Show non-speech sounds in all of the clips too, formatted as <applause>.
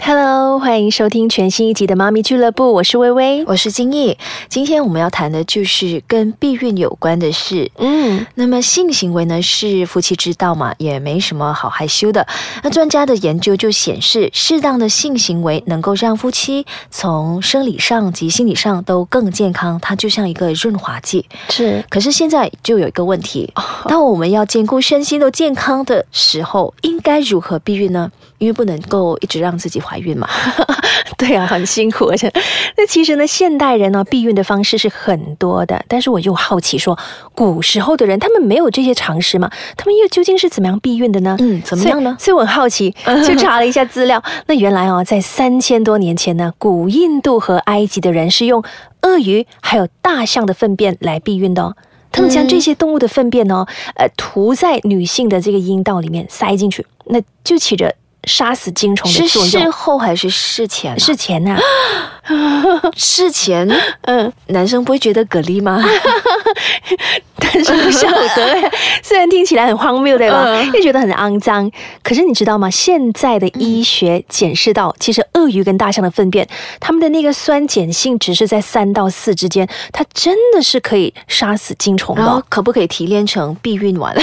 Hello，欢迎收听全新一集的妈咪俱乐部，我是微微。我是金毅，今天我们要谈的就是跟避孕有关的事。嗯，那么性行为呢是夫妻之道嘛，也没什么好害羞的。那专家的研究就显示，适当的性行为能够让夫妻从生理上及心理上都更健康，它就像一个润滑剂。是可是现在就有一个问题，当我们要兼顾身心都健康的时候，应该如何避孕呢？因为不能够一直让自己怀孕嘛。<laughs> 对啊，很辛苦，而且那其实呢，现代人呢避孕的方式是很多的，但是我又好奇说，古时候的人他们没有这些常识吗？他们又究竟是怎么样避孕的呢？嗯怎么样呢所以我很好奇，<laughs> 就查了一下资料。那原来哦，在三千多年前呢，古印度和埃及的人是用鳄鱼还有大象的粪便来避孕的哦。他们将这些动物的粪便呢，呃，涂在女性的这个阴道里面塞进去，那就起着杀死精虫的是作用。事后还是事前、啊？事前呐、<laughs> 事前，嗯，男生不会觉得蛤蜊吗？<laughs> 但是不晓得，<laughs> 虽然听起来很荒谬，对吧？嗯又觉得很肮脏。可是你知道吗？现在的医学检视到，其实鳄鱼跟大象的粪便，它们的那个酸碱性只是在三到四之间，它真的是可以杀死精虫的然后哦。可不可以提炼成避孕丸？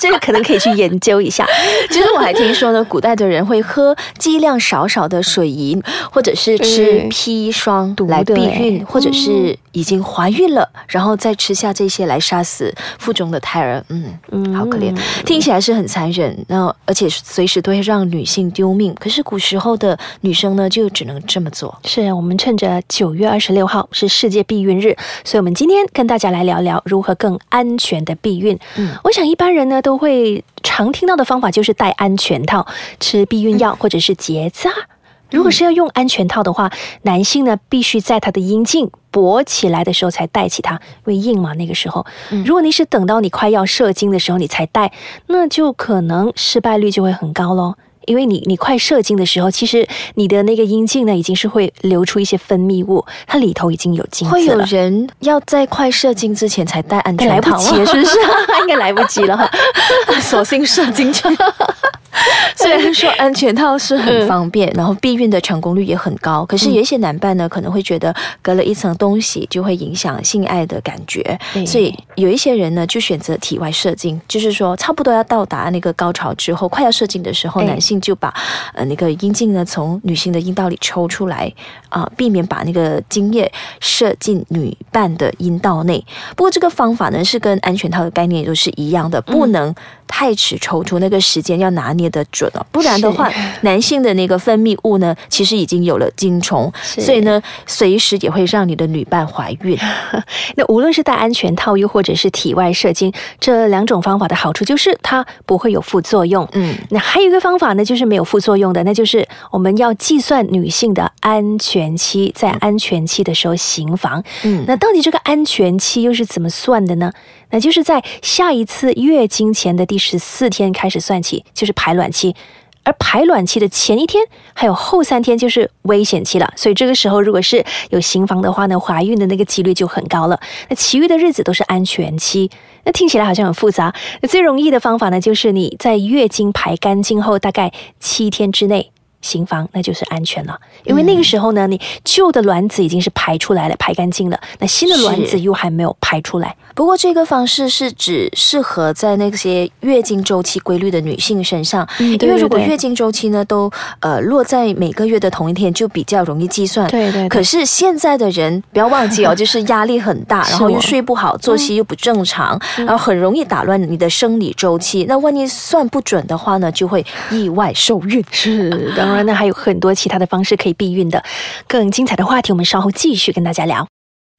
这个可能可以去研究一下。其实我还听说呢，古代的人会喝剂量少少的水银，或者是吃嗯砒霜来避孕，或者是已经怀孕了，然后再吃下这些来杀死腹中的胎儿。嗯嗯好可怜，听起来是很残忍，那而且随时都会让女性丢命。可是古时候的女生呢，就只能这么做。是我们趁着九月二十六号是世界避孕日，所以我们今天跟大家来聊聊如何更安全的避孕。嗯我想一般人呢都会常听到的方法就是戴安全套、吃避孕药或者是结扎。如果是要用安全套的话，男性呢必须在他的阴茎勃起来的时候才戴起它，因为硬嘛那个时候。如果你是等到你快要射精的时候你才戴，那就可能失败率就会很高喽。因为你你快射精的时候，其实你的那个阴茎呢已经是会流出一些分泌物，它里头已经有精会有。人要在快射精之前才戴安该来不全套吗？及，是不是？应该来不及了。<laughs> <laughs> 索性射进去。<laughs> 虽然说安全套是很方便，然后避孕的成功率也很高，可是有一些男伴呢可能会觉得隔了一层东西就会影响性爱的感觉，所以有一些人呢就选择体外射精，就是说差不多要到达那个高潮之后，快要射精的时候，哎男性就把呃那个阴茎呢从女性的阴道里抽出来啊、避免把那个精液射进女伴的阴道内。不过这个方法呢是跟安全套的概念都是一样的，不能太迟抽出，那个时间要拿捏得准哦，不然的话，<laughs> 男性的那个分泌物呢，其实已经有了精虫，所以呢，随时也会让你的女伴怀孕。<laughs> 那无论是戴安全套，又或者是体外射精，这两种方法的好处就是它不会有副作用。嗯，那还有一个方法呢，就是没有副作用的，那就是我们要计算女性的安全期，在安全期的时候行房。嗯那到底这个安全期又是怎么算的呢？那就是在下一次月经前的第十四天开始算起，就是排卵卵期。而排卵期的前一天还有后三天就是危险期了，所以这个时候如果是有新房的话呢，怀孕的那个几率就很高了。那其余的日子都是安全期。那听起来好像很复杂。那最容易的方法呢，就是你在月经排干净后，大概七天之内。行房那就是安全了，因为那个时候呢，你旧的卵子已经是排出来了，排干净了，那新的卵子又还没有排出来。不过这个方式是只适合在那些月经周期规律的女性身上，嗯对因为如果月经周期呢都呃落在每个月的同一天，就比较容易计算。对对对可是现在的人不要忘记哦，<laughs> 就是压力很大，然后又睡不好，作息又不正常，然后很容易打乱你的生理周期。那万一算不准的话呢，就会意外受孕。是，<laughs> 当然呢，还有很多其他的方式可以避孕的。更精彩的话题，我们稍后继续跟大家聊。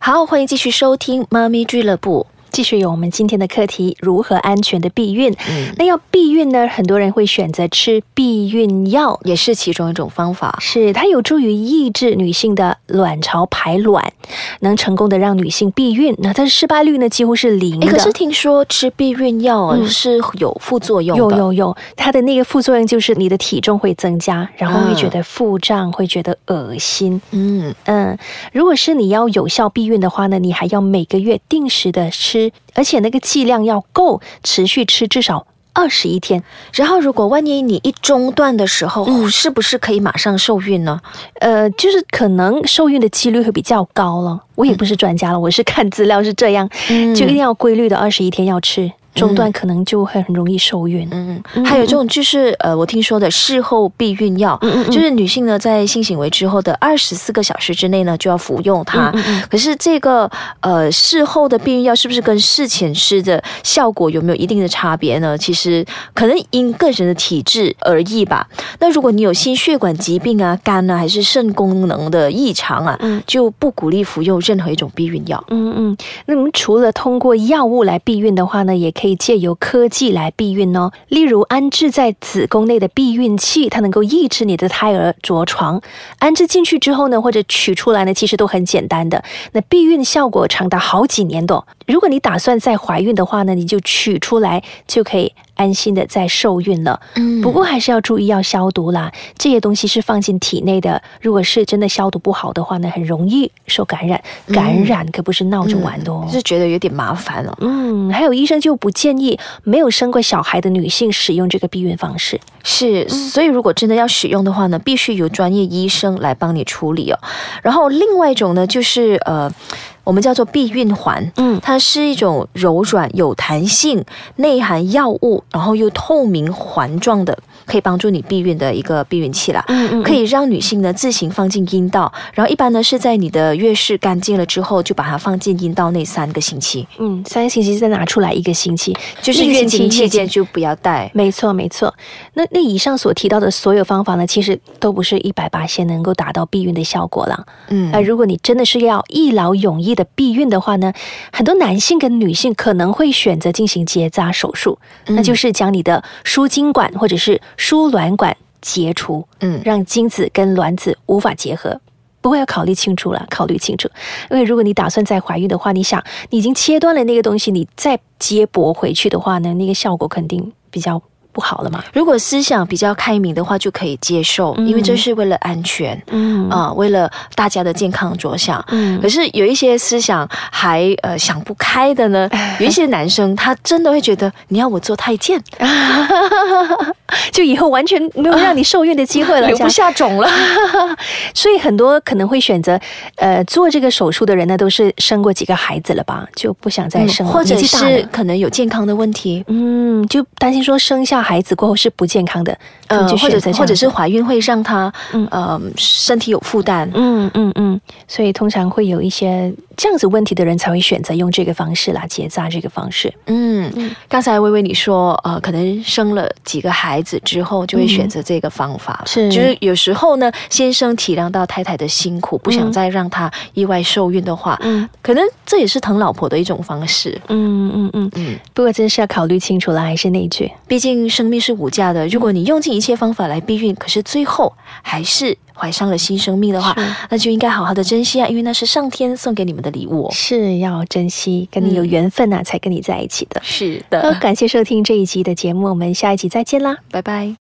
好，欢迎继续收听妈咪俱乐部。继续有我们今天的课题：如何安全的避孕。嗯，那要避孕呢，很多人会选择吃避孕药，也是其中一种方法。是它有助于抑制女性的卵巢排卵，能成功的让女性避孕。那它的失败率呢，几乎是零的。可是听说吃避孕药啊嗯是有副作用的，有有有，它的那个副作用就是你的体重会增加，然后会觉得腹胀，会觉得恶心。嗯，嗯，如果是你要有效避孕的话呢，你还要每个月定时的吃，而且那个剂量要够，持续吃至少二十一天。然后如果万一你一中断的时候，嗯是不是可以马上受孕呢？呃，就是可能受孕的几率会比较高了。我也不是专家了，我是看资料是这样，嗯就一定要规律的二十一天要吃，中断可能就会很容易受孕。嗯，还有这种就是呃，我听说的事后避孕药，嗯嗯嗯就是女性呢在性行为之后的二十四个小时之内呢就要服用它。嗯嗯可是这个呃事后的避孕药是不是跟事前吃的效果有没有一定的差别呢？其实可能因个人的体质而异吧。那如果你有心血管疾病啊、肝啊，还是肾功能的异常啊，嗯就不鼓励服用任何一种避孕药。嗯嗯，那么除了通过药物来避孕的话呢，也可以借由科技来避孕哦。例如安置在子宫内的避孕器，它能够抑制你的胎儿着床。安置进去之后呢，或者取出来呢，其实都很简单的。那避孕效果长达好几年的哦、如果你打算再怀孕的话呢，你就取出来就可以安心的再受孕了。嗯不过还是要注意要消毒啦，这些东西是放进体内的，如果是真的消毒不好的话呢，很容易受感染。感染可不是闹着玩的哦。是觉得有点麻烦哦。嗯，还有医生就不建议没有生过小孩的女性使用这个避孕方式。是，所以如果真的要使用的话呢，必须由专业医生来帮你处理哦。然后另外一种呢，就是呃，我们叫做避孕环，嗯它是一种柔软、有弹性、内含药物，然后又透明环状的，可以帮助你避孕的一个避孕器啦。嗯嗯可以让女性呢自行放进阴道，然后一般呢是在你的月事干净了之后，就把它放进阴道内三个星期，嗯，三个星期再拿出来一个星期，就是那个月经期间就不要带。没错，没错。那那以上所提到的所有方法呢，其实都不是一百八先能够达到避孕的效果了。嗯那如果你真的是要一劳永逸的避孕的话呢，很多男性跟女性可能会选择进行结扎手术，嗯那就是将你的输精管或者是输卵管截除，嗯让精子跟卵子无法结合。不过要考虑清楚了，考虑清楚，因为如果你打算再怀孕的话，你想你已经切断了那个东西，你再接驳回去的话呢，那个效果肯定比较不好了嘛。如果思想比较开明的话，就可以接受，因为这是为了安全。嗯啊、为了大家的健康着想。嗯可是有一些思想还呃想不开的呢，<laughs> 有一些男生他真的会觉得你要我做太监，<laughs> <laughs> 就以后完全没有让你受孕的机会了，留不下种了。所以很多可能会选择，呃，做这个手术的人呢，都是生过几个孩子了吧，就不想再生了，嗯或者是可能有健康的问题，嗯，就担心说生下孩子过后是不健康的，呃，或者或者是怀孕会让他嗯。呃身体有负担。嗯嗯嗯，所以通常会有一些这样子问题的人才会选择用这个方式来，结扎这个方式。嗯，刚才微微你说，呃，可能生了几个孩子之后，就会选择这个方法。了。是。就是有时候呢，先生体谅到太太的辛苦，不想嗯再让她意外受孕的话，嗯。可能这也是疼老婆的一种方式。嗯嗯嗯，嗯，不过真是要考虑清楚了，还是那句，毕竟生命是无价的，如果你用尽一切方法来避孕，可是最后还是怀上了新生命的话，那就应该好好的珍惜啊，因为那是上天送给你们的礼物哦。是要珍惜，跟你有嗯缘分呐、才跟你在一起的。是的，感谢收听这一集的节目，我们下一集再见啦。拜拜。